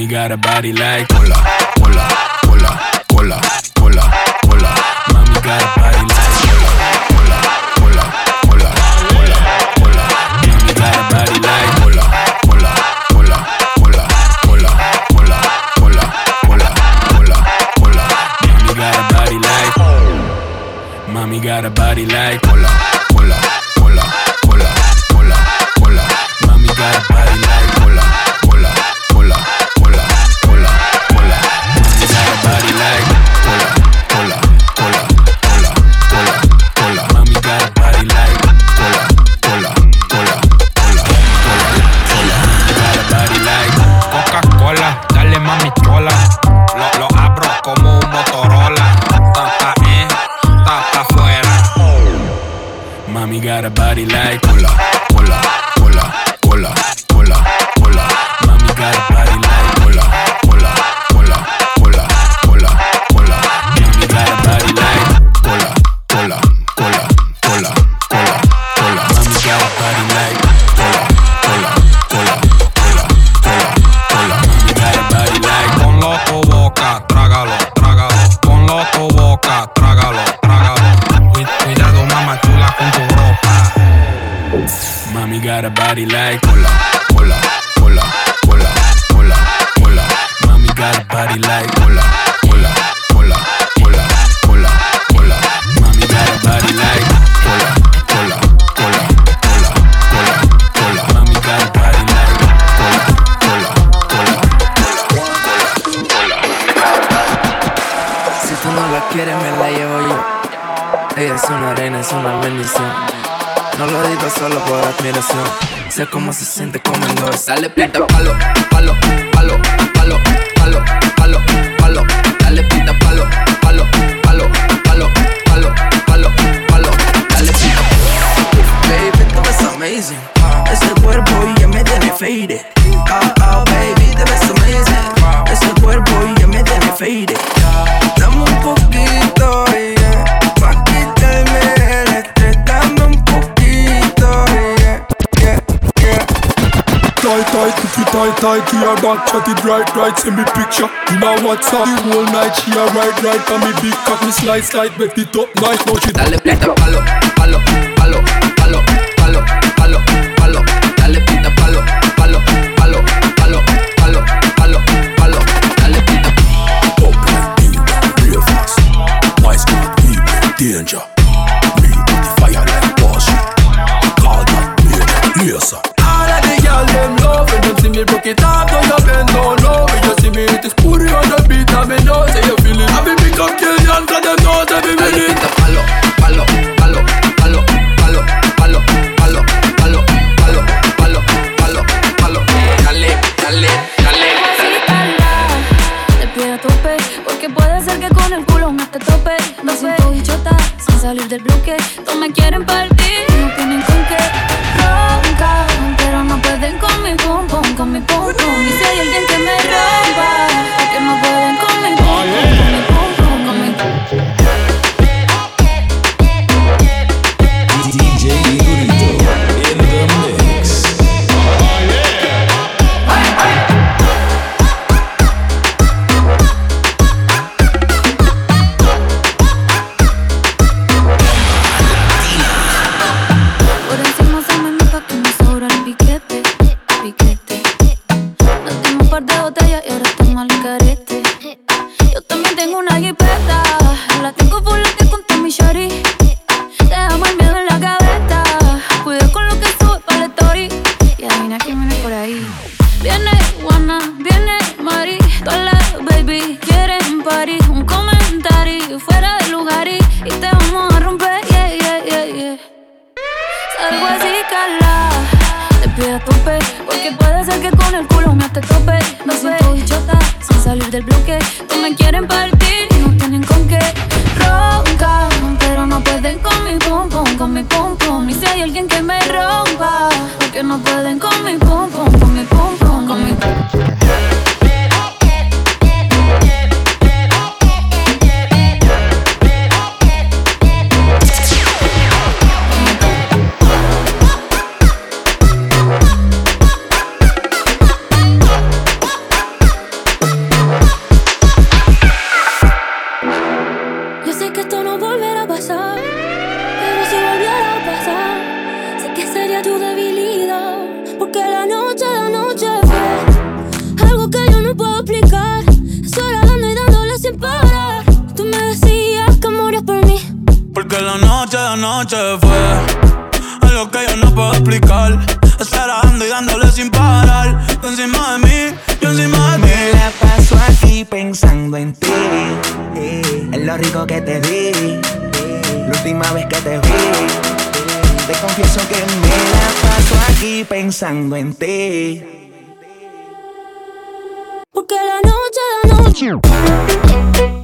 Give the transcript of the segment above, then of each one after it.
Mommy got a body like Cola, Cola, Cola, Cola, Cola, Cola. Mommy got a body like Cola, Cola, Cola, Cola, Cola, Cola. Mommy got a body like Cola, Cola, Cola, Cola, Cola, Cola, Cola, Cola, Cola, Cola. Mommy got a body like. Mommy got a body like. body like cola, cola, cola, cola, cola, cola. Mommy got a body like cola. No lo digo solo por admiración. Sé cómo se siente comiendo. Dale pinta palo, palo, palo, palo, palo, palo, palo. Dale pinta palo, palo, palo, palo, palo, palo, palo. Dale pinta Baby, tú ves amazing. Ese cuerpo y ya me tiene faded. Oh, oh, baby, tú eres amazing. Ese cuerpo ya me tiene faded. tight tight to your back, chat it right right, send me picture. You know what's up the whole night she a ride right on me big cock, me slide, slide. make the top nice, now she. Dale plata palo, palo. del bloque noche fue algo que yo no puedo explicar. Esperando y dándole sin parar. Tú encima de mí, yo encima de ti. Me la paso aquí pensando en ti. En lo rico que te di. La última vez que te vi. Te confieso que me la paso aquí pensando en ti. Porque la noche, la noche.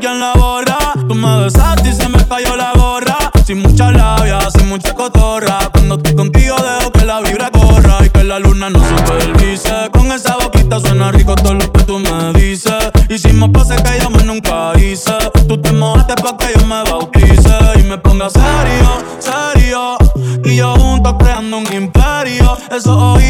quien la borra. Tú me besaste y se me cayó la gorra. Sin mucha labia, sin mucha cotorra. Cuando estoy contigo dejo que la vibra corra y que la luna no supervise. Con esa boquita suena rico todo lo que tú me dices. Y si me pasa que yo me nunca hice, tú te mojaste pa' que yo me bautice y me ponga serio, serio. Y yo junto creando un imperio. Eso hoy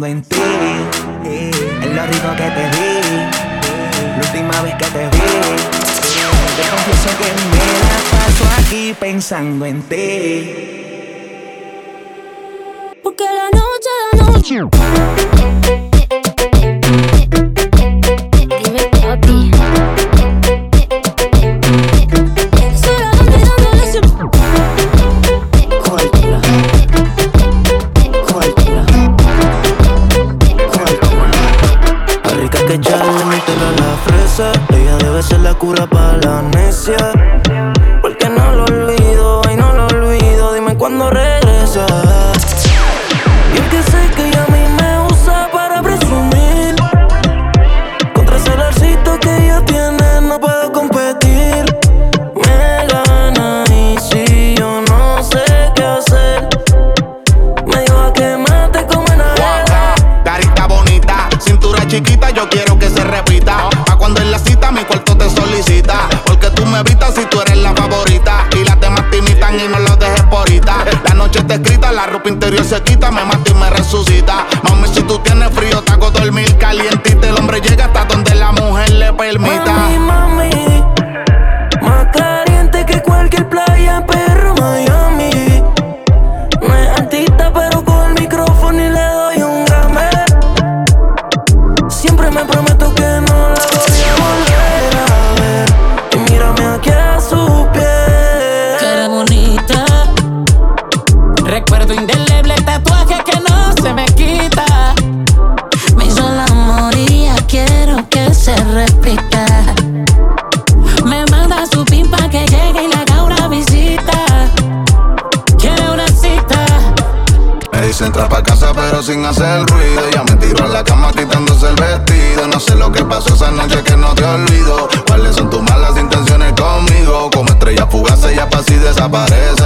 pensando en ti lo rico que te vi, la última vez que te vi. Te confieso que me la paso aquí pensando en ti. Porque la noche, la noche.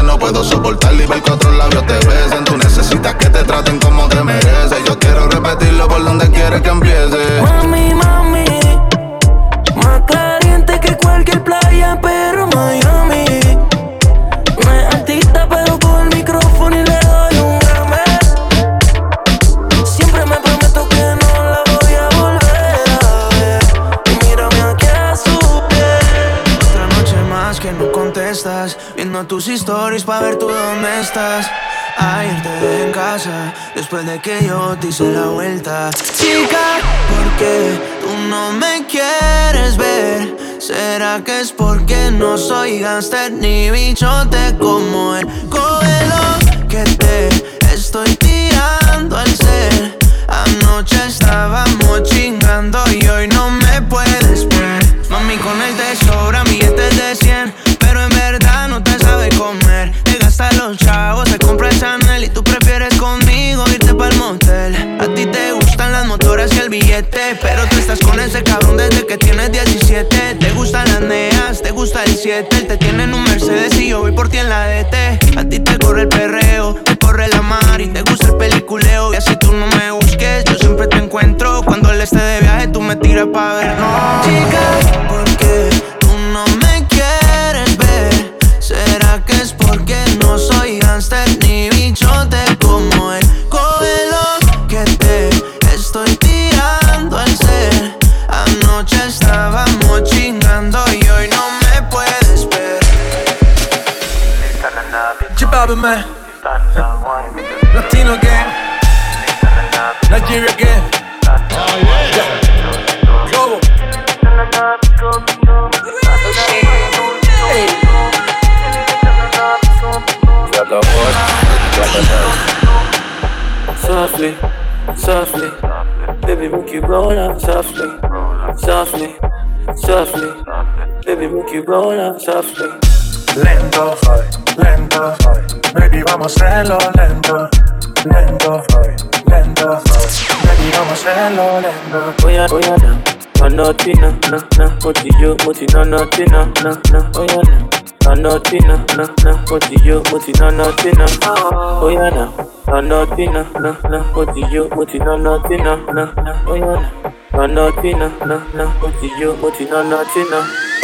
No puedo soportar y ver que otros labios te besen. Tú necesitas que te que yo te hice la vuelta. Chica, ¿por qué tú no me quieres ver? ¿Será que es porque no soy gangster ni bichote como Softly, softly, baby, make you roll out softly, softly, softly, baby, make you roll out softly. Lento, hoy, lento, hoy. Baby, vamos a hacerlo lento. Lento, hoy, lento, hoy. Baby, vamos a hacerlo lento. Oya, oya, na, manoti na, na, na, moti yo, moti na, noti na, na, na, oya na. Manoti na, na, na, moti yo, moti na, noti na, oya na. Manoti na, na, na, moti yo, moti na, noti na, na, na, oya na. Manoti na, na, na, moti yo, moti na, noti na.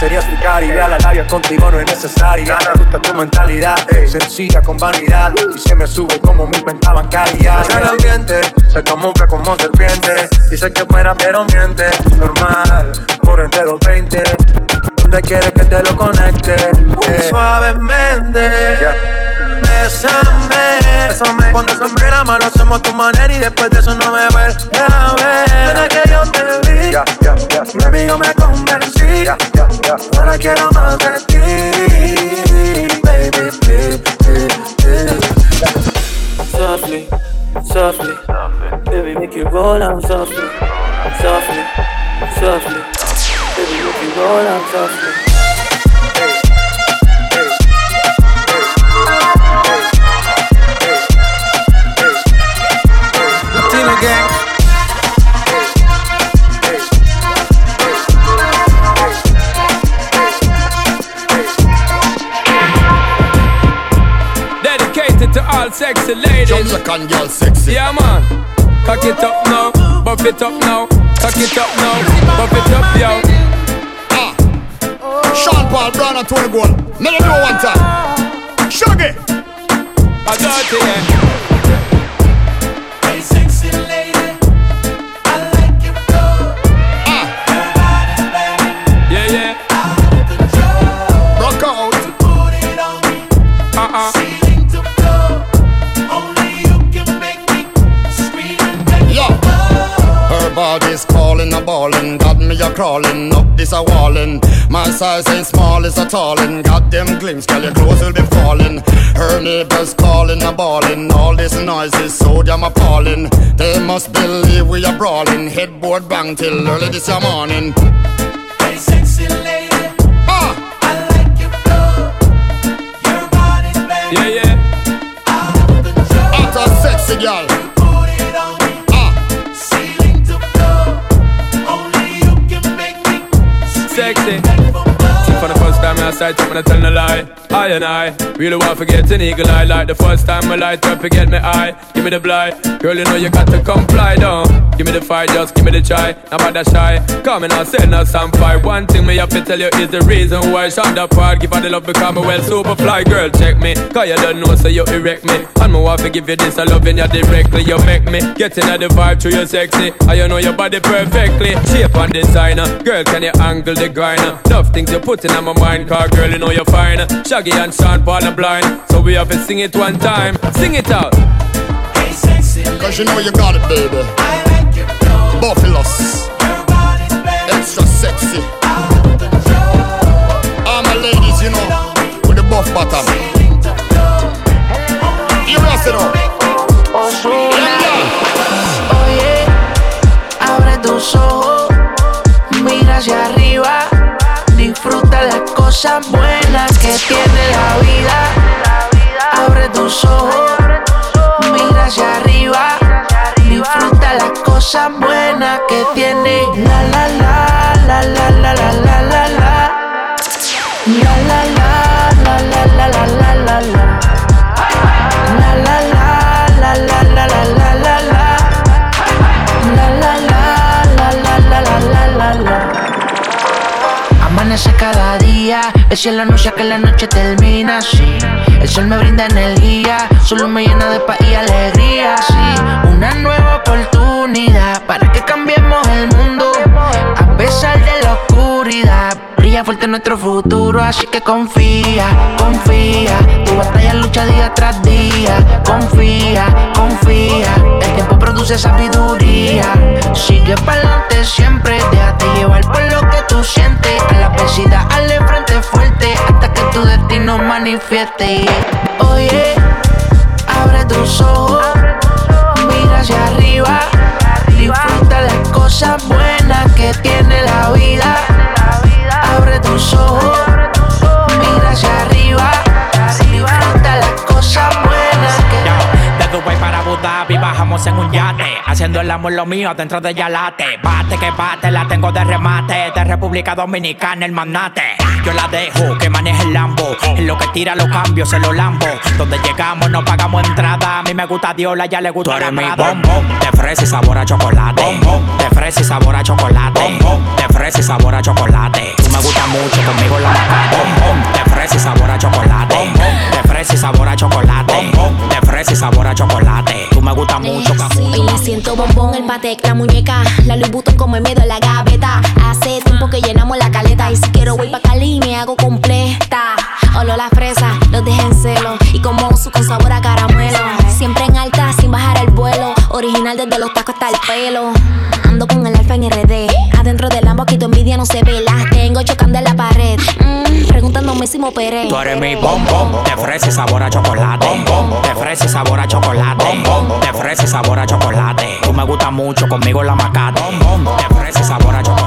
Sería explicar y a la labia contigo no es necesaria. Me gusta tu mentalidad, sencilla con vanidad. Y se me sube como mi cuenta bancaria. En el ambiente se camufla como serpiente. Dice que fuera pero miente. Normal, por entre los 20. Donde quieres que te lo conecte. Eh. Suavemente. Bésame, bésame Cuando sombré la mano hacemos tu manera y después de eso no me ves a ver Desde que yo te vi, mi amigo me convencí. Ahora quiero más de ti, baby, please. Softly, softly, baby, make you roll out softly, softly, softly, baby, make you roll out softly. Jamaican girl sexy. Yeah, man. Small, it's a tallin'. Got them glimpse, girl, your clothes will be falling. Her neighbors calling, a ballin'. All this noise is so damn appalling. They must believe we are brawling. Headboard bang till early this morning. side, I'm gonna tell no lie. I and I really want to get an eagle eye like the first time I light up, forget me eye. Give me the blind, girl. You know you got to comply, don't. Give me the fight, just give me the try. Now bother shy. Come and I say no some fight. One thing me have to tell you is the reason why the part. Give her the love because me well super fly, girl. Check me, cause you don't know so you erect me. And want to give you this, I loving you directly. You make me get in the vibe through your sexy. I you know your body perfectly. Shape and designer, girl. Can you angle the grinder? Love things you put in my mind, car girl. You know you're fine. Shaggy and Sean Paul are blind, so we have to sing it one time. Sing it out. Hey, sexy lady. Cause you know you got it, baby. I like your flow. Buffaloes. Your body's banging. Extra sexy. Out of control. All my ladies, you know, with the buff bottom. Ceiling to floor. You rest it up. Oye, abre tus ojos, mira hacia arriba, disfruta las cosas buenas que tiene la vida. Abre tus ojos, mira hacia arriba. Disfruta las cosas buenas que tiene. La la la, la la la la la la la. La la la. Amanece cada día, el cielo anuncia que la noche termina así. El sol me brinda energía, solo me llena de paz y alegría, sí. Una nueva oportunidad para fuerte nuestro futuro, así que confía, confía. Tu batalla lucha día tras día, confía, confía. El tiempo produce sabiduría. Sigue pa'lante siempre, déjate llevar por lo que tú sientes. A la adversidad, al frente fuerte, hasta que tu destino manifieste. Oye, abre tus ojos, mira hacia arriba, disfruta las cosas buenas que tiene la vida. Abre tus ojos, mira hacia arriba, disfruta las cosas buenas que De Dubai para Abu Dhabi bajamos en un yate Haciendo el amor lo mío dentro de Yalate. Bate que bate, la tengo de remate De República Dominicana el manate Yo la dejo que maneje el Lambo En lo que tira los cambios se lo lambo. Donde llegamos no pagamos entrada A mí me gusta Diola, ya le gusta Tú eres mi bombón De fresa y sabor a chocolate. De fresa y sabor a chocolate. De fresa y sabor a chocolate gusta mucho, conmigo la macate De fresa y sabor a chocolate. De fresa y sabor a chocolate. De fresa y sabor a chocolate. Tú me gusta mucho, Y me siento bombón, el patec, la muñeca. La Louis Vuitton como el miedo en la gaveta. Hace tiempo que llenamos la caleta. Y si quiero voy pa' Cali me hago completa Olo la fresa, los dejé en celo. Y como uso con sabor a caramelo. Siempre en alta, sin bajar el vuelo. Original desde los tacos hasta el pelo. Ando con el alfa en RD Adentro del Lambo aquí tu envidia no se ve Las tengo chocando en la pared. Mm, Preguntándome si me operé. Tú eres mi bombón, fresa y sabor a chocolate. Fresa y sabor a chocolate. Fresa y sabor a chocolate. Tú me gusta mucho, conmigo la macate. Fresa y sabor a chocolate.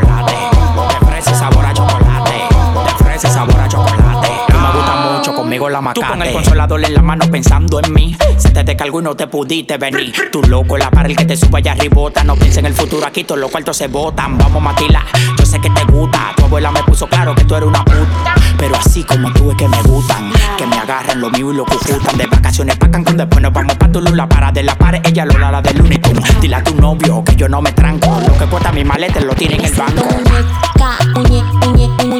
Conmigo la macate. Tú con el consolador en la mano pensando en mí. Se te descargó y no te pudiste venir. Tú loco, la para el que te sube allá arribota. No pienses en el futuro, aquí todos los cuartos se botan. Vamos a maquilar, yo sé que te gusta. Tu abuela me puso claro que tú eres una puta. Pero así como tú es que me gustan. Que me agarran lo mío y lo cucutan. De vacaciones pa' Cancún, después nos vamos pa' Tulum. La para de la pared, ella lo la del único. Dile a tu novio que yo no me tranco. Lo que cuesta mi maleta lo tiene en el banco. Muñeca, muñe, muñe, muñeca,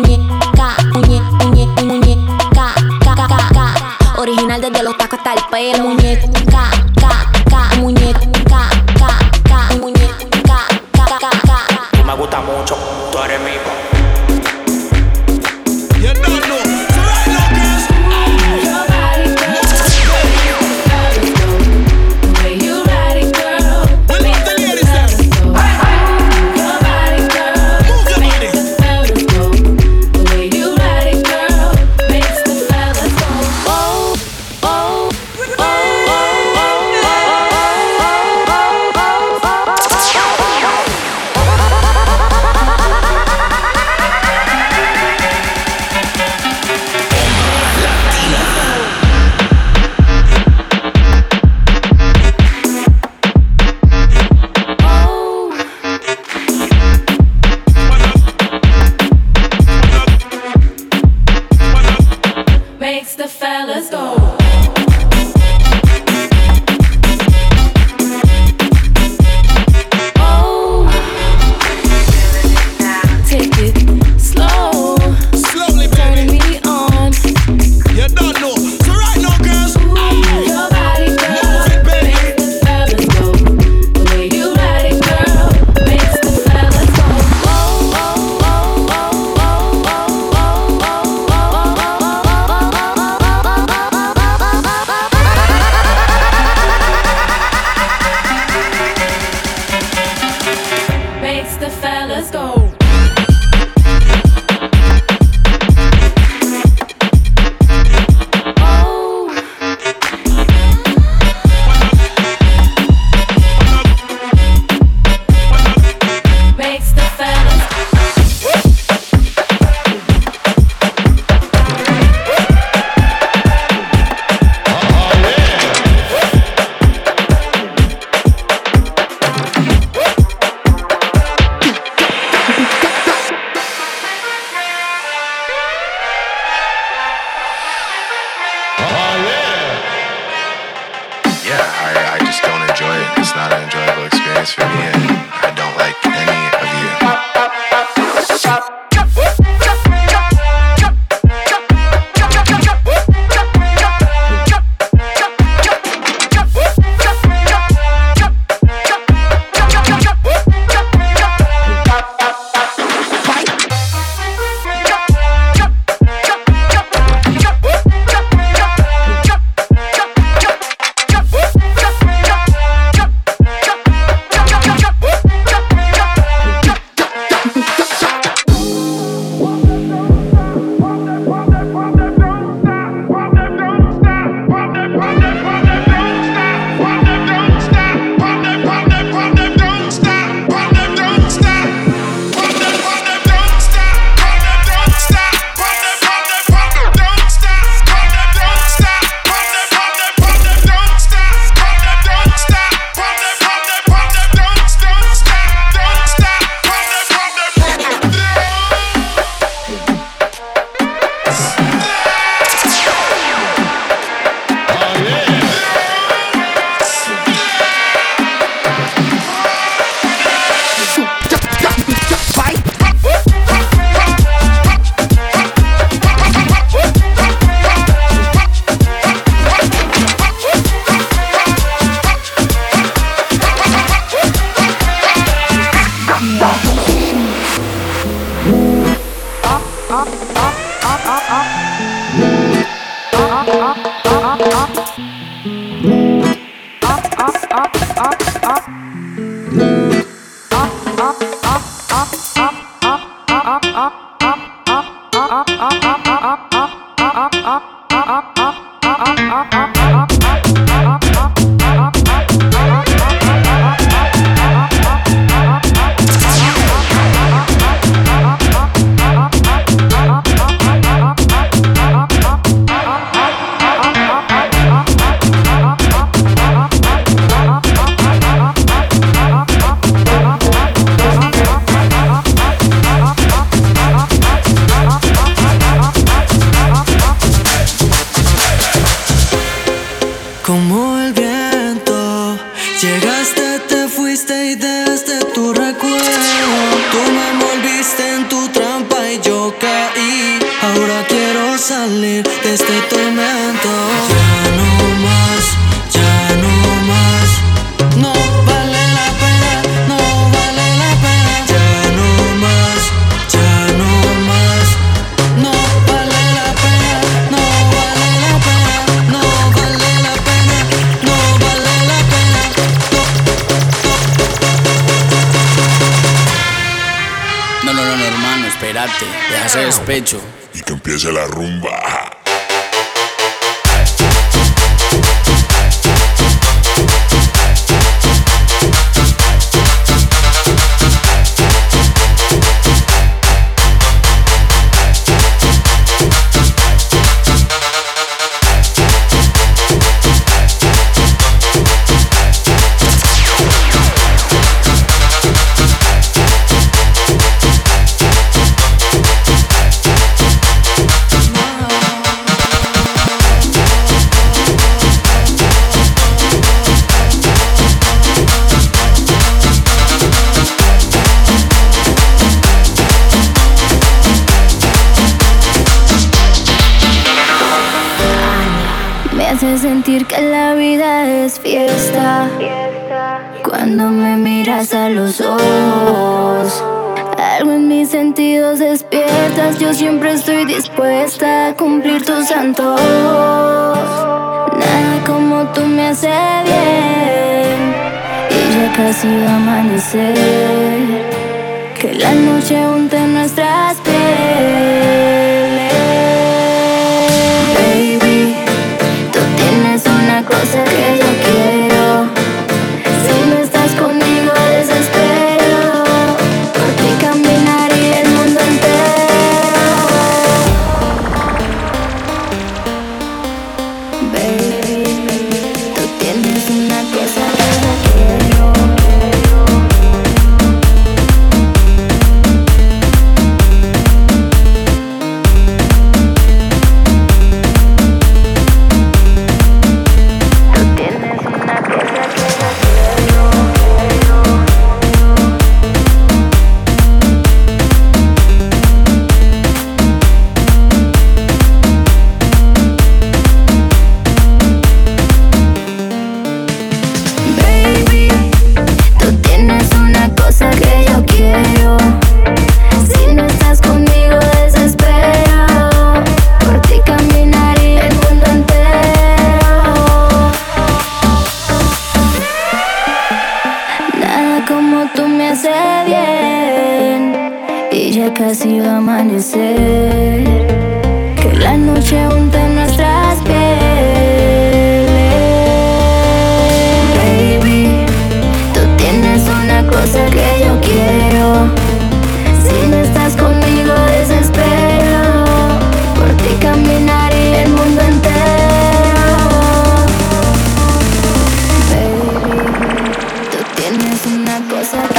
hasta el pelo. Yo siempre estoy dispuesta a cumplir tus antojos. Nada como tú me hace bien. Y ya casi va a amanecer. Que la noche unte nuestras pieles. Una cosa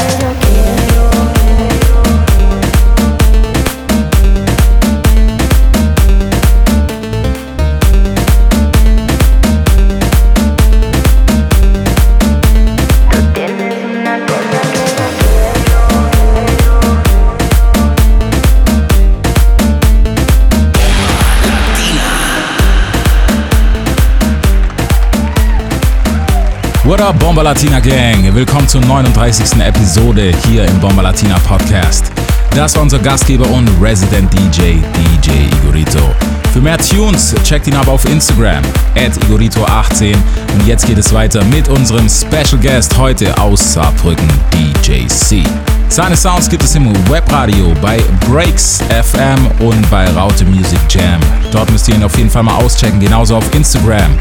What up, Bomba Latina Gang? Willkommen zur 39. Episode hier im Bomba Latina Podcast. Das war unser Gastgeber und Resident DJ, DJ Igorito. Für mehr Tunes checkt ihn aber auf Instagram, at Igorito18. Und jetzt geht es weiter mit unserem Special Guest heute aus Saarbrücken, DJ C. Seine Sounds gibt es im Webradio bei Breaks FM und bei Raute Music Jam. Dort müsst ihr ihn auf jeden Fall mal auschecken, genauso auf Instagram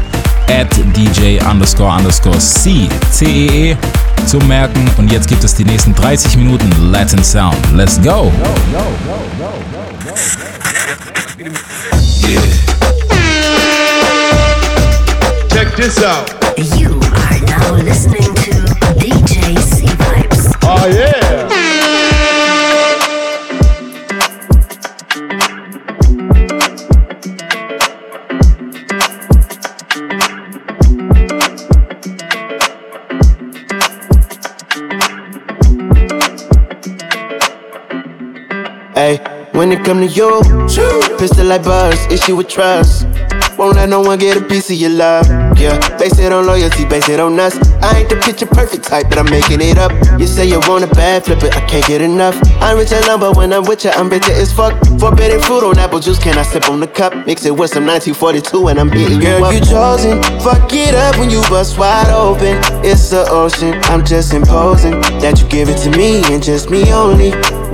at DJ underscore underscore C C-E-E -E, zum Merken. Und jetzt gibt es die nächsten 30 Minuten Latin Sound. Let's go! Check this out. It come to you, pistol like buzz, issue with trust. Won't let no one get a piece of your love. Yeah, base it on loyalty, base it on us. I ain't the picture perfect type, but I'm making it up. You say you want a bad flip it, I can't get enough. I'm rich alone, but when I'm with you, I'm bitter as fuck. Forbidden fruit on apple juice, can I sip on the cup? Mix it with some 1942 and I'm you Girl, up. you chosen. Fuck it up when you bust wide open. It's the ocean. I'm just imposing that you give it to me and just me only.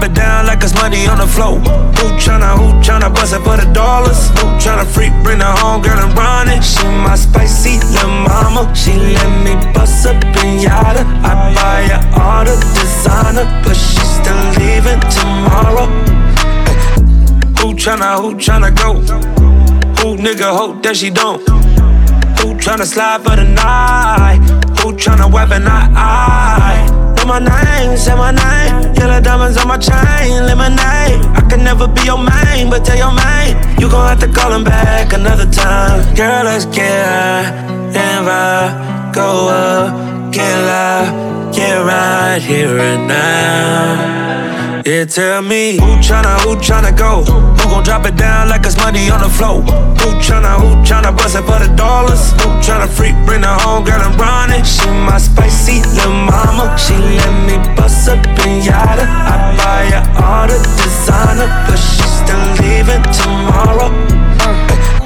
Drop it down like it's money on the floor? Who tryna, who tryna bust it for the dollars? Who tryna freak, bring her home, girl, and run it? She my spicy little mama. She let me bust up in yada. I buy her all the designer, but she still leaving tomorrow. Who tryna, who tryna go? Who nigga hope that she don't? Who tryna slide for the night? Who tryna weapon I? My name, say my name. Yellow diamonds on my chain, lemonade. I can never be your main, but tell your main you gon' have to call him back another time. Girl, let's get high and vibe, go up, get loud, get right here and now. Yeah, tell me who tryna, who tryna go? Who gon' drop it down like it's money on the floor? Who tryna, who tryna bust it for the dollars? Who tryna freak, bring her home, girl, and run it? She my spicy little mama. She let me bust up in yada. I buy her all the designer, but she still leaving tomorrow.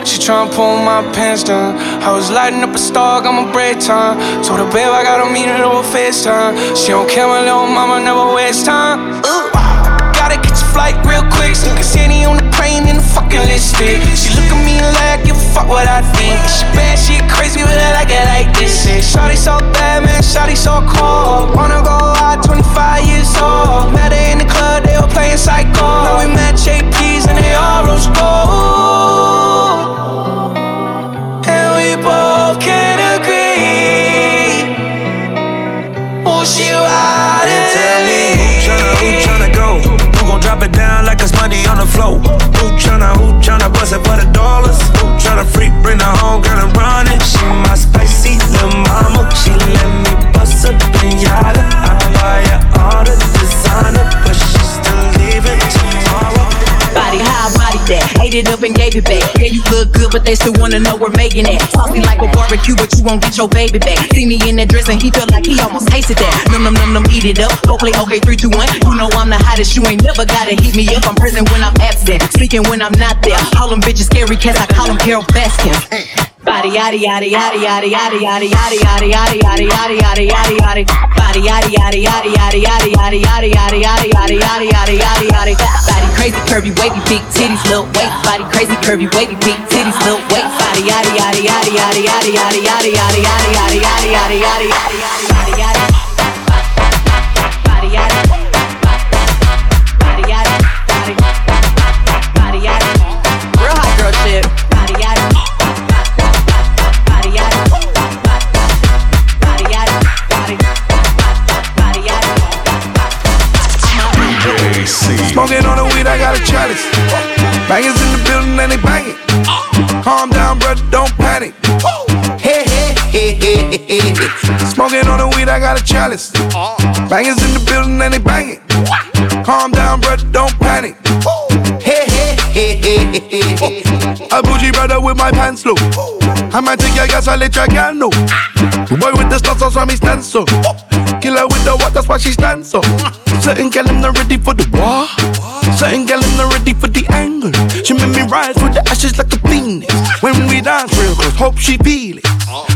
She tryna pull my pants down. I was lighting up a star, got my break time. Told her, babe, I gotta meet her over FaceTime. She don't care, my little mama never waste time. Ooh. Flight real quick. Sneak a city on the plane in the fucking lipstick. She look at me like, give fuck what I think. She bad, she crazy, but I like it like this. Shit. Shawty so bad, man, shawty so cold. Wanna go out, 25 years old. Met her in the club, they were playing psycho. Now we met JPs and they all rose gold. Who tryna, who tryna bust it for the dollars? Who tryna freak, bring her home, girl, and run it? She my spicy little mama. She let me bust up in that. Ate it up and gave it back. Yeah, you look good, but they still wanna know we're making it. Saucy like a barbecue, but you won't get your baby back. See me in that dress and he felt like he almost tasted that. Num num num num, eat it up. Go play okay, three, two, one. You know I'm the hottest. You ain't never gotta heat me up. I'm present when I'm absent, speaking when I'm not there. Call them bitches scary cats. I call them Carole Baskin. Body yaddy yaddy yaddy yaddy yaddy yaddy yaddy yaddy yaddy yaddy yaddy yaddy yaddy yaddy body yaddy yaddy yaddy yaddy yaddy yaddy yaddy yaddy yaddy yaddy yaddy yaddy yaddy yaddy body crazy curvy wavy big titties little waist body crazy curvy wavy big titties little waist body yaddy yaddy yaddy yaddy yaddy yaddy yaddy yaddy yaddy yaddy yaddy yaddy yaddy yaddy yaddy Bangers in the building and they banging. Calm down, brother, don't panic. Hey, hey, hey, hey, hey, hey. Smoking on the weed, I got a chalice. Bangers in the building and they banging. Calm down, brother, don't panic. Hey, hey, hey, hey, hey. A bougie brother with my pants low. I might take your gas, I let your girl know. The boy with the stars, that's why me stand so. Killer with the what, that's why she stands so. Certain girl, I'm not ready for the war. Certain girl, I'm ready for the angle. She made me rise with the ashes like a phoenix. When we dance real close, hope she feel it.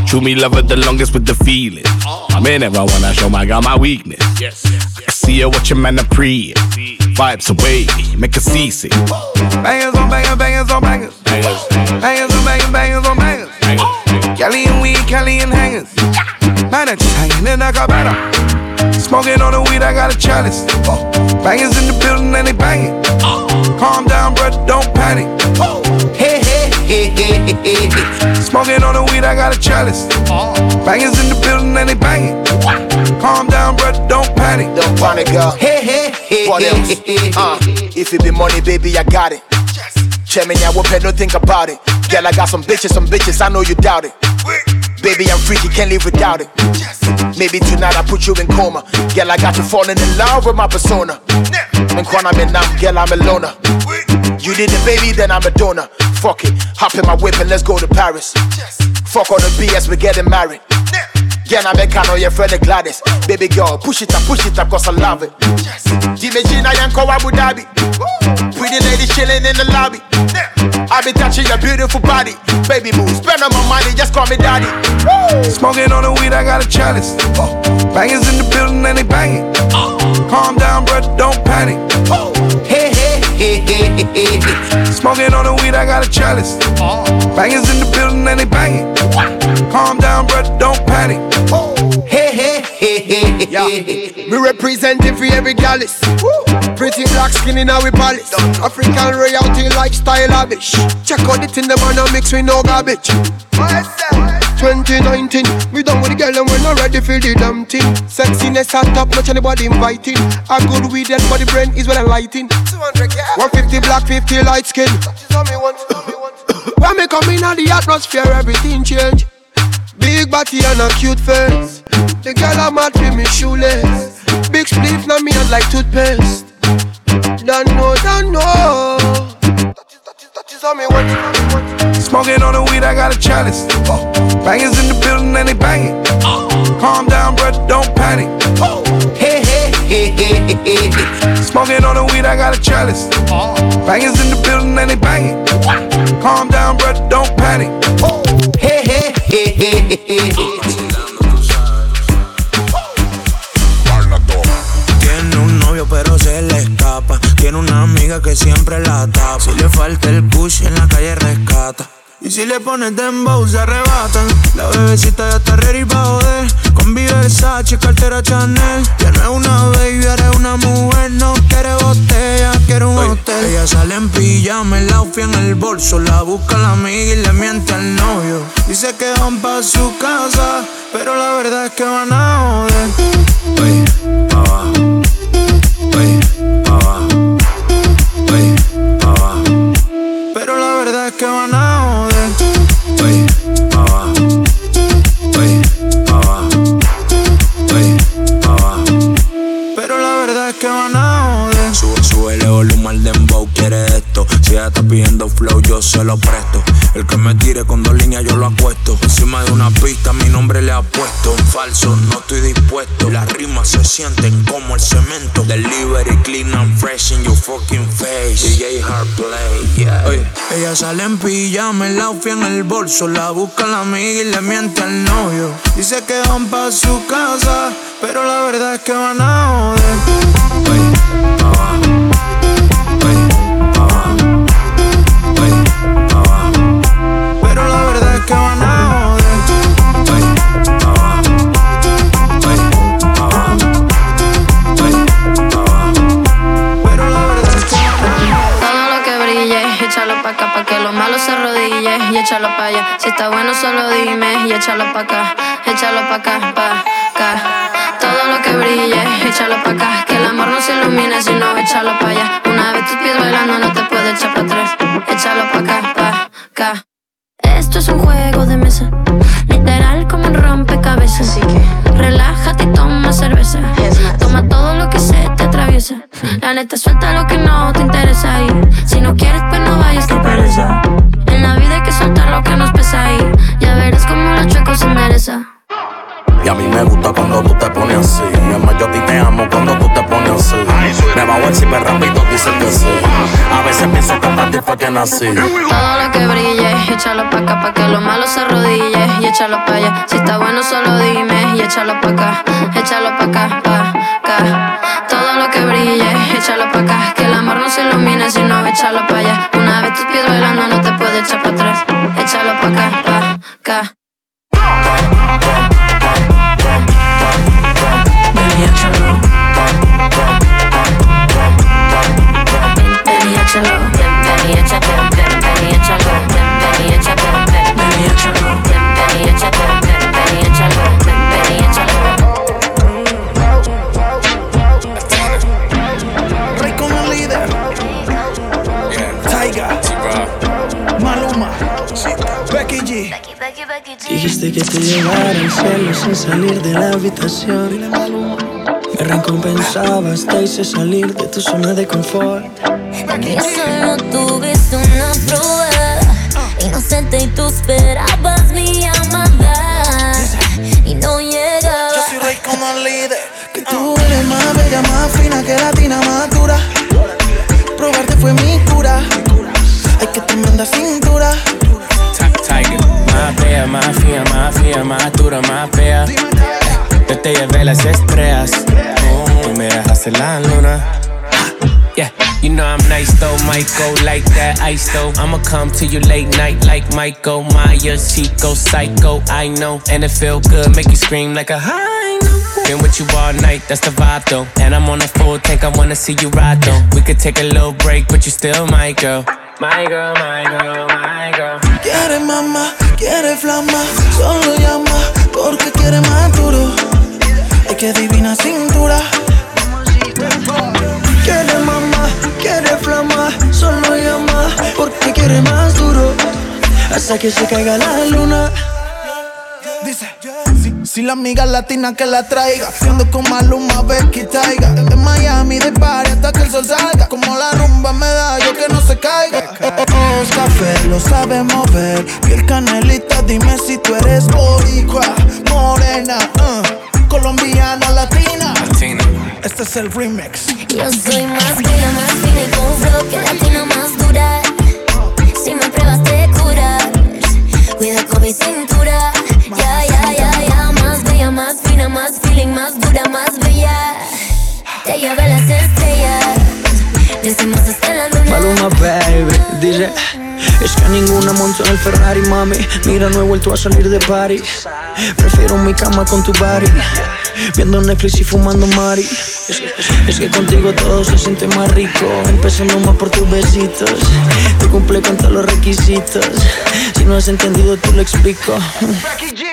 True me love it the longest with the feeling. I may never wanna show my girl my weakness. Yes. I can see her watching man a pre. Vibes away, make her seasick. Bangers on bangers, bangers on bangers. Bangers, bangers on bangers, bangers on bangers. Kelly and weed, Kelly and hangers. Man, I just hanging in like a banner. Smoking on the weed, I got a chalice. Bangers in the building and Smoking on the weed, I got a chalice. Bangers in the building and they banging. Calm down, brother, don't panic. Don't panic, girl. Hey, hey, hey, What hey, else? hey, hey. Uh, if it be money, baby, I got it. Check me, I won't pay no think about it. Girl, I got some bitches, some bitches, I know you doubt it. Baby, I'm freaky, can't live without it. Maybe tonight I put you in coma. Girl, I got you falling in love with my persona. And when I'm in now, girl, I'm a loner. You did the baby, then I'm a donor. Fuck it, hop in my whip and let's go to Paris. Fuck all the BS, we're getting married. Girl, I make know your friend the Gladys. Baby girl, push it up, push it up, cause I love it. Jimmy Gina Yanko Abu Dhabi. Pretty lady chilling in the lobby. I be touching your beautiful body. Baby move, spend all my money, just call me daddy. Smoking on the weed, I got a chalice. Oh. Bangers in the building and they banging. Calm down, brother, don't panic. Hey, hey, Smoking on the weed, I got a chalice. Bangers in the building and they banging. Calm down, brother, don't panic. Hey, hey, hey, hey, hey. Me representing for every gallus. Pretty black skin in our palace. African royalty lifestyle lavish. Check out the thing the a mix with no garbage. 2019, we done with the girl and we're not ready for the damn thing. Sexiness at top, not anybody inviting. A good weed that body brain is well enlightened. 150 black, 50 light skin. When me come in the atmosphere, everything change. Big body and a cute face. The girl I'm mad for me shoeless. Big spliff now me and like toothpaste. Don't know, don't know. Smoking on the weed, I got a chalice. Bangers in the building and they banging. Calm down, brother, don't panic. Hey, hey, hey, hey, hey. Smoking on the weed, I got a chalice. Bangers in the building and they banging. Calm down, brother, don't panic. Hey, hey, hey, hey, hey. Que siempre la tapa. Si le falta el push en la calle rescata. Y si le pones dembow se arrebatan. La bebecita ya está ready pa' joder. Con Versace, cartera Chanel. Ya no es una baby, ahora es una mujer. No quiere botella, quiere un hotel. Ella sale en pijama, el outfit en el bolso. La busca la amiga y le miente al novio. Dice que van pa' su casa Pero la verdad es que van a joder. Oye, pa' abajo está pidiendo flow, yo se lo presto. El que me tire con dos líneas, yo lo acuesto. Encima de una pista, mi nombre le ha puesto Falso, no estoy dispuesto. Las rimas se sienten como el cemento. Delivery clean and fresh in your fucking face. DJ Hard Play, yeah. Oye, Ella sale en pijama, el outfit en el bolso. La busca la amiga y le miente al novio. Dice que van pa' su casa Pero la verdad es que van a joder. Oye, Oye, y échalo pa' allá. Si está bueno, solo dime y échalo pa' acá, échalo pa' acá, pa' acá. Todo lo que brille, échalo pa' acá. Que el amor no se ilumine, sino échalo pa' allá. Una vez tus pies bailando, no te puedes echar pa' atrás. Échalo pa' acá, pa' acá. Esto es un juego de mesa, literal como un rompecabezas. Así que relájate y toma cerveza. Toma todo lo que se te atraviesa. La neta suelta lo que no te interesa y si no quieres pues no vayas que pereza. Me gusta cuando tú te pones así. Es más, yo a ti te amo cuando tú te pones así. Me bajo el ciber rápido, dice que sí. A veces pienso que para ti fue que nací. Todo lo que brille, échalo pa' acá pa' que lo malo se arrodille y échalo pa' allá. Si está bueno solo dime y échalo pa' acá, échalo pa' acá, pa' acá. Todo lo que brille, échalo pa' acá, que el amor no se ilumine si no échalo pa' allá. Una vez tus pies bailando no te puedes echar pa' atrás, échalo pa' acá, pa' acá. Dijiste que te llevara al cielo sin salir de la habitación. Me recompensabas, te hice salir de tu zona de confort. Que solo tuviste una prueba Inocente y tú esperabas mi llamada Y no llegaba Yo soy rey con el líder. Que tú eres más bella, más fina que latina, más dura. Probarte fue mi cura. Ay, que tremenda cintura. Fina, más dura, más fea. Yo te llevé las estrellas. Tú me dejaste la luna. Yeah, you know I'm nice though, go like that ice though. I'ma come to you late night like Michael Myers, Chico Psycho. I know, and it feel good, make you scream like a high. Been with you all night, that's the vibe though. And I'm on a full tank, I wanna see you ride though. We could take a little break, but you still my girl. My girl, my girl, my girl. Quiere mamá, quiere flama, solo llama porque quiere más duro. Ay, que divina cintura. Quiere mamá, quiere flama, solo llama porque quiere más duro. Hasta que se caiga la luna. Dice, si, la amiga latina que la traiga, siendo con Maluma, Becky Taiga. De Miami, de party hasta que el sol salga. Como la rumba me da, yo que no se caiga. Oh, es café, lo sabe mover. Piel canelita, dime si tú eres boricua, morena, uh, colombiana, latina. Este es el remix. Yo soy más bella, más fina y con flow que latina más dura. Si me pruebas te curas. Cuida con mi cintura. Ya, ya, más dura, más bella. Te llevé a las estrellas. Decimos hasta la luna. Maluma, baby, dice Es que ninguna montó en el Ferrari, mami. Mira, no he vuelto a salir de party Prefiero mi cama con tu body. Viendo Netflix y fumando Mari. Es que, es que contigo todo se siente más rico. Empezando más por tus besitos. Te cumple con todos los requisitos Si no has entendido, tú lo explico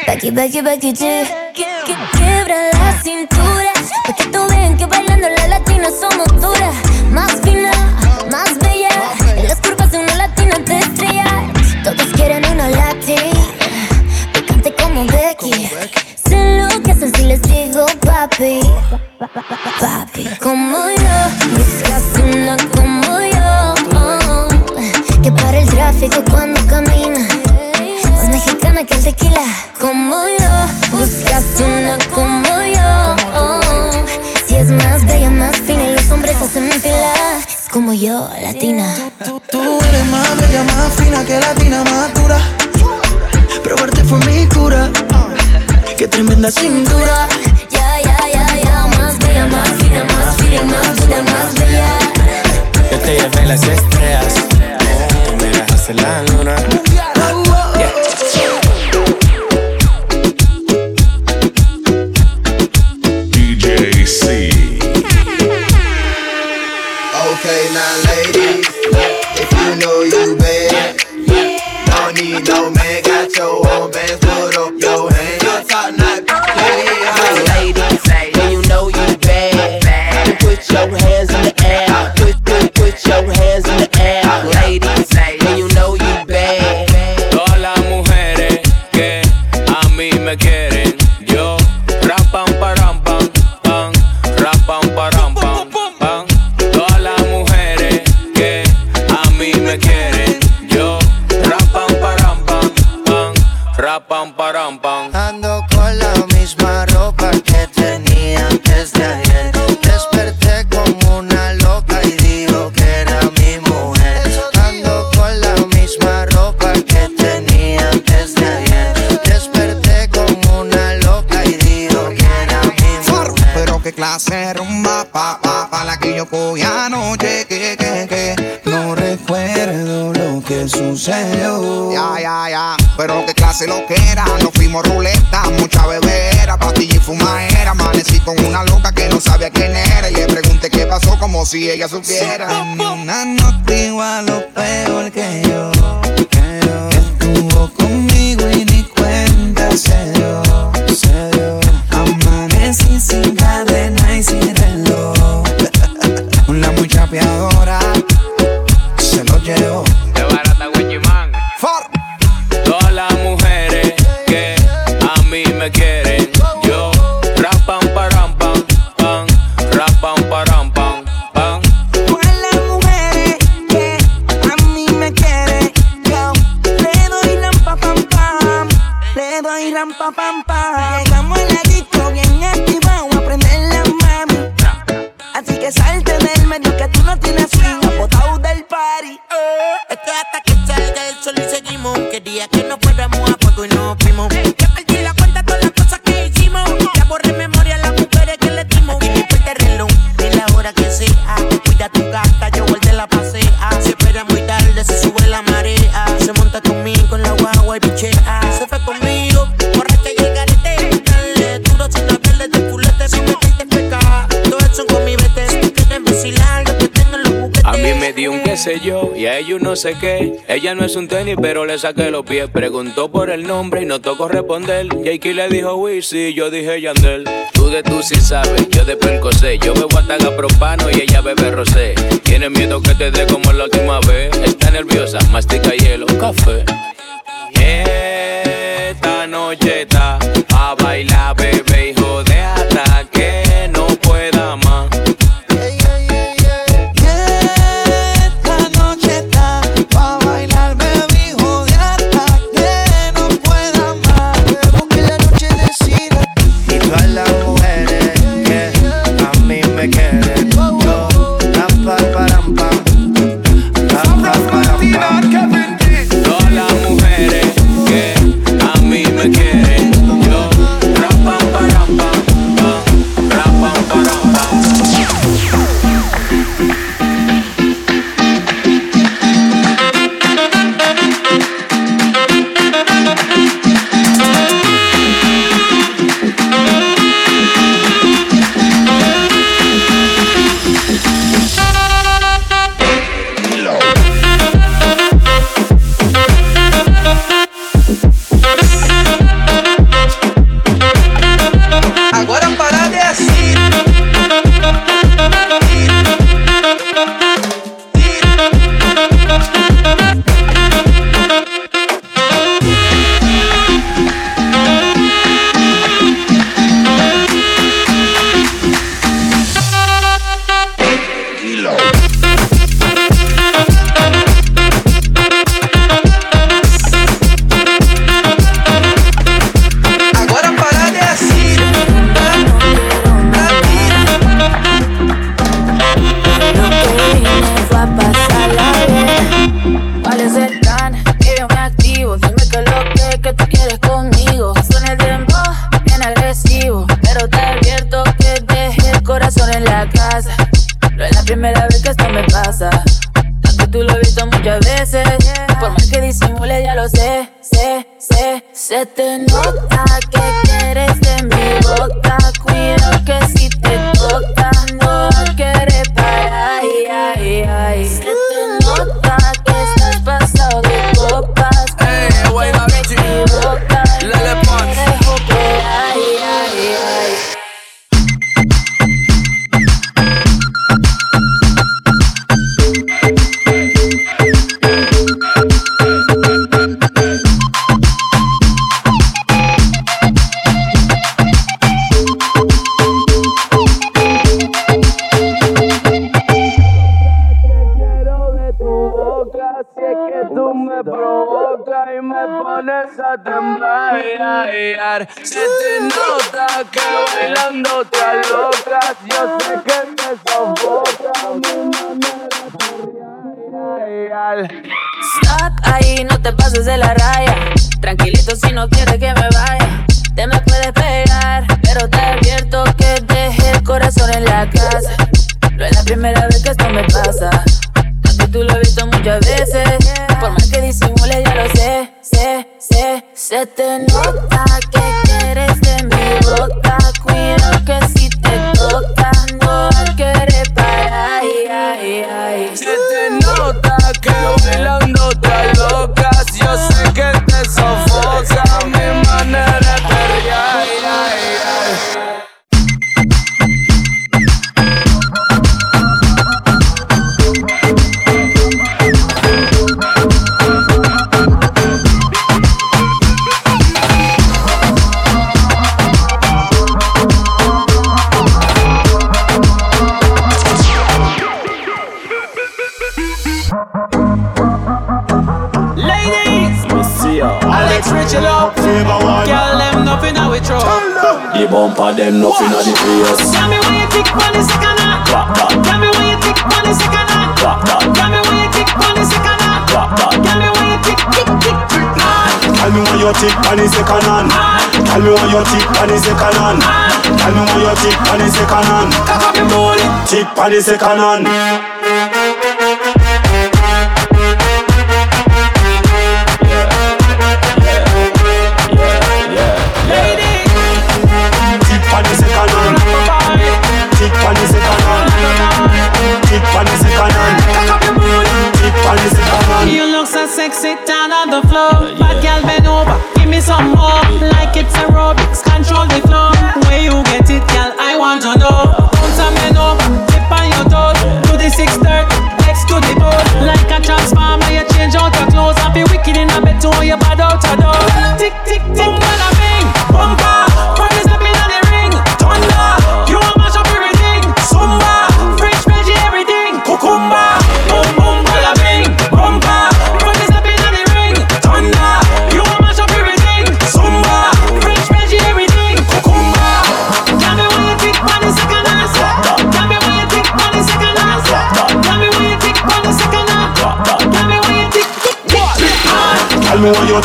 Becky, Becky, Becky G. Que- Quiebra la cintura. Pa' que tú vean que bailando las latinas somos duras. Más fina, más bella. En las curvas de una latina te estrellas. Todos quieren una latina. Picante como Becky. Sé lo que hacen si les digo papi. Papi, como yo. Que latina, más dura. Probarte fue mi cura. Qué tremenda cintura. casi lo que era. Nos fuimos ruleta, mucha bebera, pastilla y fumadera. Amanecí con una loca que no sabía quién era. Y le pregunté qué pasó como si ella supiera. Una no igual lo peor que yo. Que estuvo conmigo y ni cuenta se dio. yo y a ella no sé qué. Ella no es un tenis, pero le saqué los pies. Preguntó por el nombre y no tocó responder. Jakey le dijo Wisi, yo dije Yandel. Tú de tú sí sabes, yo de percosé. Yo bebo hasta propano y ella bebe rosé. Tiene miedo que te dé como la última vez. Está nerviosa, mastica hielo, café. Esta noche está a bailar, Se te nota que bailando te alocas. Yo sé que te sofoca mi manera Stop ahí, no te pases de la raya. Tranquilito si no quieres que me vaya. Te me puedes pegar, pero te advierto que dejé el corazón en la casa. No es la primera vez que esto me pasa. Aunque tú lo has visto muchas veces. Por más que disimule, ya lo sé, sé, sé. Se te nota que quieres de mi boca. Cuidado que si te toca, no querer parar. Ay. Flavor one. Girl, them nothing how we throw. The bumper them nothing at the place. Tell me when you tick on the second hand. Clap that, Tell me when you tick on the second hand. clap that, Tell me when you tick on the second hand. clap that. Tell me when you tick, tick, tick, tick on. Tell me when you tick on the second hand. Tell me when you tick on the second hand. Tell me when you tick on the second hand. Cock up your booty. Tick on the second hand. The floor. Bad girl bend over, give me some more. Like it's aerobics,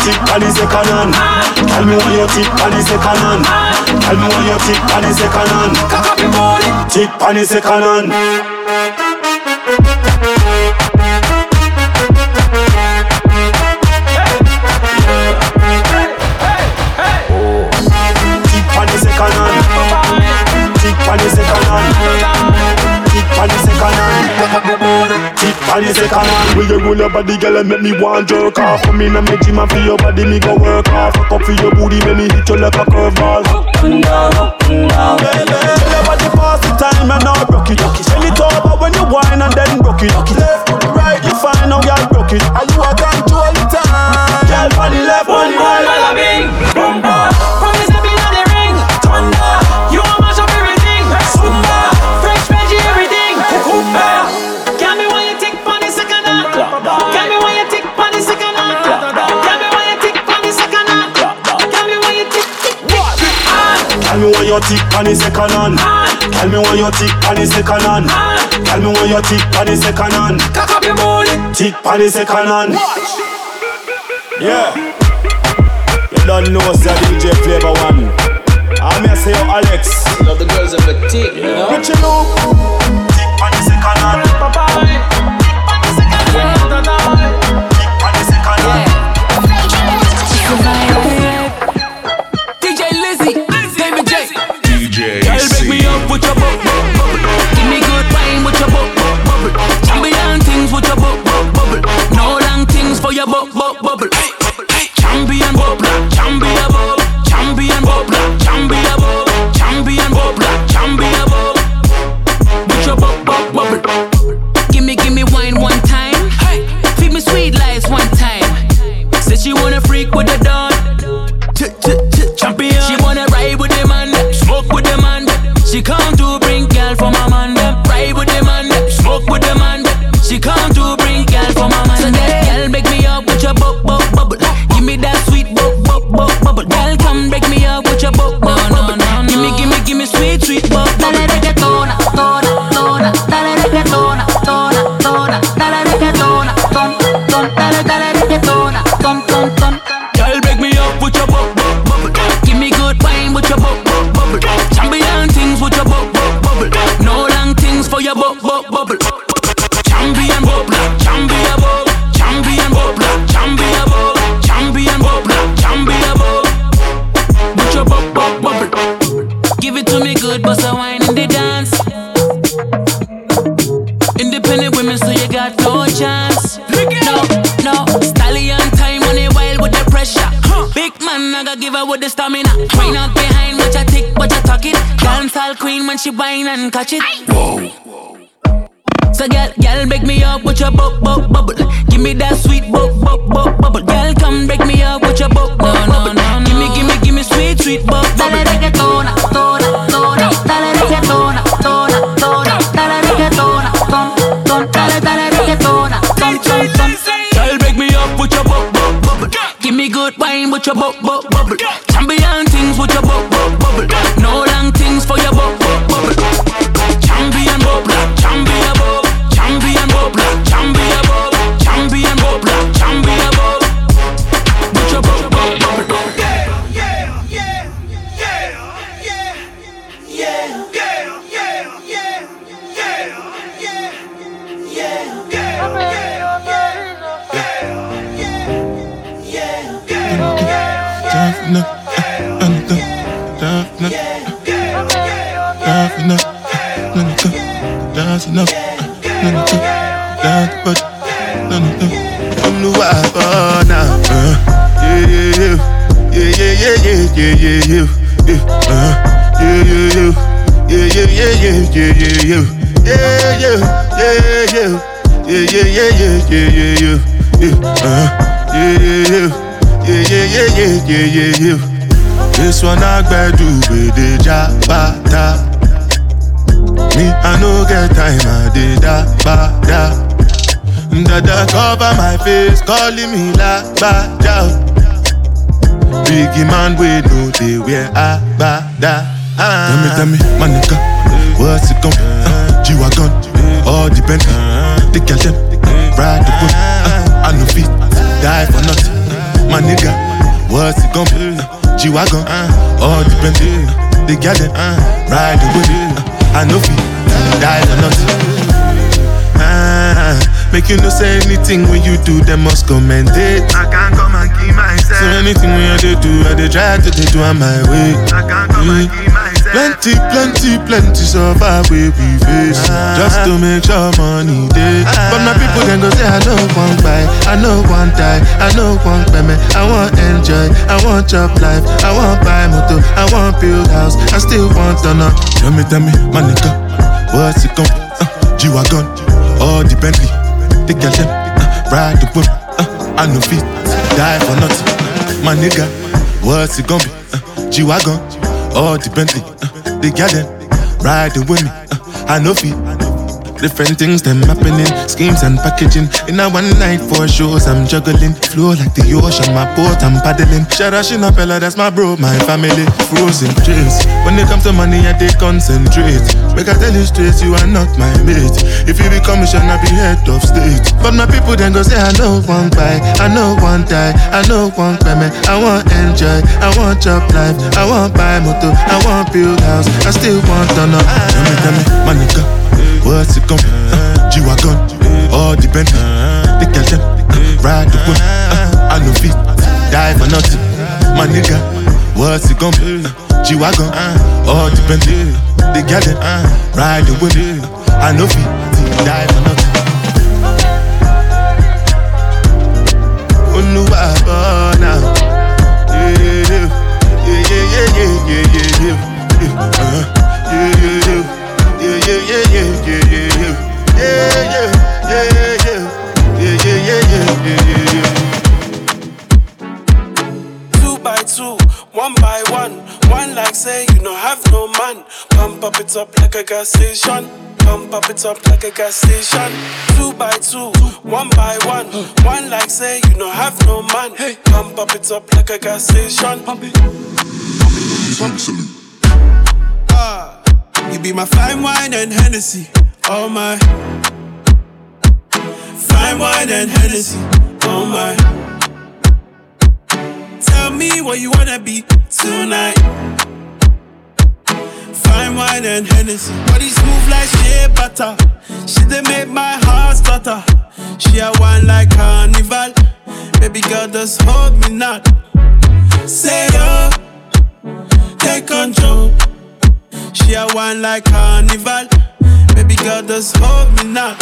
tick on the second hand. Tell me when you tick on the second hand. Tell me when you tick on the second hand. Cock up your booty. Tick on the second hand. Will you roll your body, girl, and make me want jerk off? Come in and make gym and feel your body, me go work off. Fuck up for your booty, make me hit you like a curveball. Up and down, up and down. Tell your body pass the time and now broke it. Bend it over when you whine and then broke it. Left, right, when you tick on the second hand. Tell me when you tick on the second hand. Tell me when you tick on the second hand. Cock up your booty. Tick on the second hand. Yeah. You don't know the DJ Flavor One. I'm here say you Alex. You know the girls have a tick, you know. What you know? Tick on the second hand. Tick on long things for your buck, buck, bubble. Champion bubbler, champion bub, champion bubbler, champion bub, champion bubbler, champion bub. With your buck, buck, bubble. Give it to me good, bust a wine in the dance. Independent women, so you got no chance. No, no, stallion time on it wild with the pressure. Big man, I gotta give her with the stamina. Wine out behind, watch her tick, watch her tuck it. Dance all queen when she whine and catch it. Whoa. Give me that sweet I did ba, da. Dada cover my face, calling me la, ba, da. Biggie man, we know they wear a, ba, da. Ah. Tell me, tell me, my nigga, what's it gon' uh, G-Wagon, all the Bentley, the girl them, ride the whip, uh, I no fit, die for nothing my nigga. What's it gon'? Uh, G-Wagon, uh, all the Bentley, uh, the gal uh, ride the whip. Uh, I know fi die for nothing. Ah, make you no say anything when you do, them must commend it. I can't come and keep myself. So anything when I do, do, I dey try to dey do on my way. I can't come and keep myself. Plenty, plenty, plenty suffer we we face. Just to make sure money day But my people then go say I know one buy I know one die. I know one payment I want enjoy. I want job life. I want buy motor I want build house. I still want to know Tell me, tell me, my nigga What's it gon' uh, G-Wagon All the Bentley The girl them uh, Ride the whip uh, I know fit Die for nothing. My nigga What's it gonna be? Uh, G-Wagon. All the Bentley, uh, the garden, riding with me. Uh, I know feet. Different things them happening, schemes and packaging. In a one night for shows, I'm juggling. Flow like the ocean, my boat, I'm paddling. Shara Shinapella, that's my bro, my family. Frozen dreams. When it comes to money, I they concentrate. Make I tell you straight, you are not my mate. If you be commission, I be head of state. But my people then go say, I know one buy, I know one die, I know one payment. I want enjoy, I want job life, I want buy motor, I want build house, I still want to know. Tell me, tell me, my nigga. What's it be? Uh, G-Wagon, all the Bentley, the girl them, uh, ride the whip. Uh, I know fit, die for nothing, my nigga. What's it be? Uh, G-Wagon, all the Bentley, the girl them, uh, ride the whip. Uh, I know fit, die for nothing. Oluwa bona, yeah yeah yeah yeah yeah yeah yeah yeah yeah, uh, yeah yeah yeah. Yeah, yeah, yeah, yeah, yeah, up it up like a gas station. Pump up it up like a gas station. Two by two, one by one. One like say you no have no man. Hey. Pump up it up like a gas station. Pump it. Ah. You be my fine wine and Hennessy, oh my. Fine wine and Hennessy, oh my. Tell me what you wanna be tonight. Fine wine and Hennessy. Body smooth like shea butter. She done make my heart stutter. She a wine like carnival. Baby girl, just hold me not. Say yo, take control. She a wine like carnival. Baby girl, just hold me now.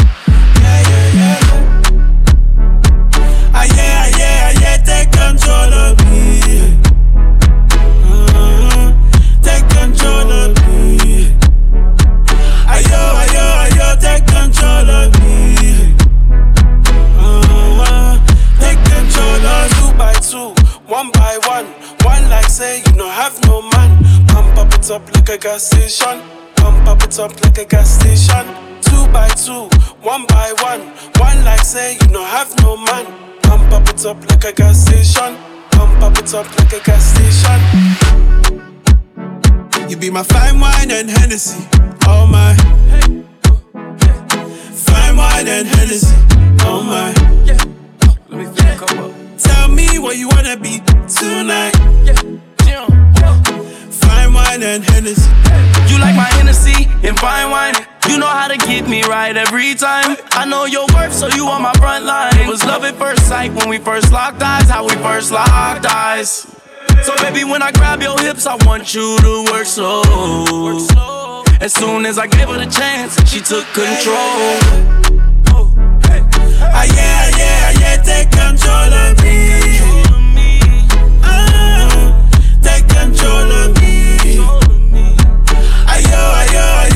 One by one. One like say you no have no man. Pump up up like a gas station. Pump up it up like a gas station. Two by two, one by one. One like say you no have no man. Pump up it up like a gas station. Pump up it up like a gas station. You be my fine wine and Hennessy. Oh my. Fine wine and Hennessy. Oh my. Tell me what you wanna be tonight. Wine and Hennessy. You like my Hennessy and fine wine. You know how to get me right every time. I know your worth, so you on my front line. It was love at first sight when we first locked eyes. How we first locked eyes. So baby, when I grab your hips, I want you to work slow. As soon as I gave her the chance, she took control. Ah yeah, yeah, yeah, take control of me.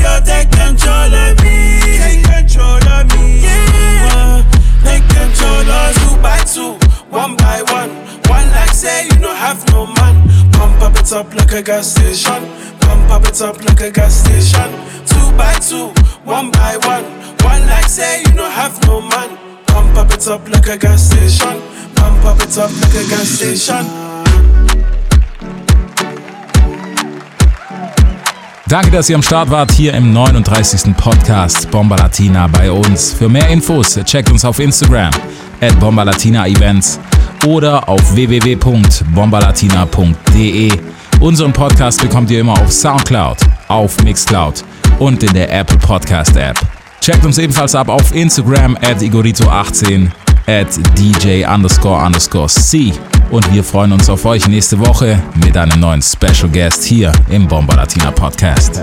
Ayo, ayo, take control of me. Take control of me. Yeah, take control of two by two, one by one. One like say you have no man. Pump up it up like a gas station. Pump up it up like a gas station. Two by two, one by one. One like say you no have no man. Pump up it up like a gas station. Pump up it up like a gas station. Danke, dass ihr am Start wart hier im 39. Podcast Bomba Latina bei uns. Für mehr Infos checkt uns auf Instagram at Bomba Latina Events oder auf www.bombalatina.de. Unseren Podcast bekommt ihr immer auf Soundcloud, auf Mixcloud und in der Apple Podcast App. Checkt uns ebenfalls ab auf Instagram at Igorito18 at DJ underscore underscore C. Und wir freuen uns auf euch nächste Woche mit einem neuen Special Guest hier im Bomba Latina Podcast.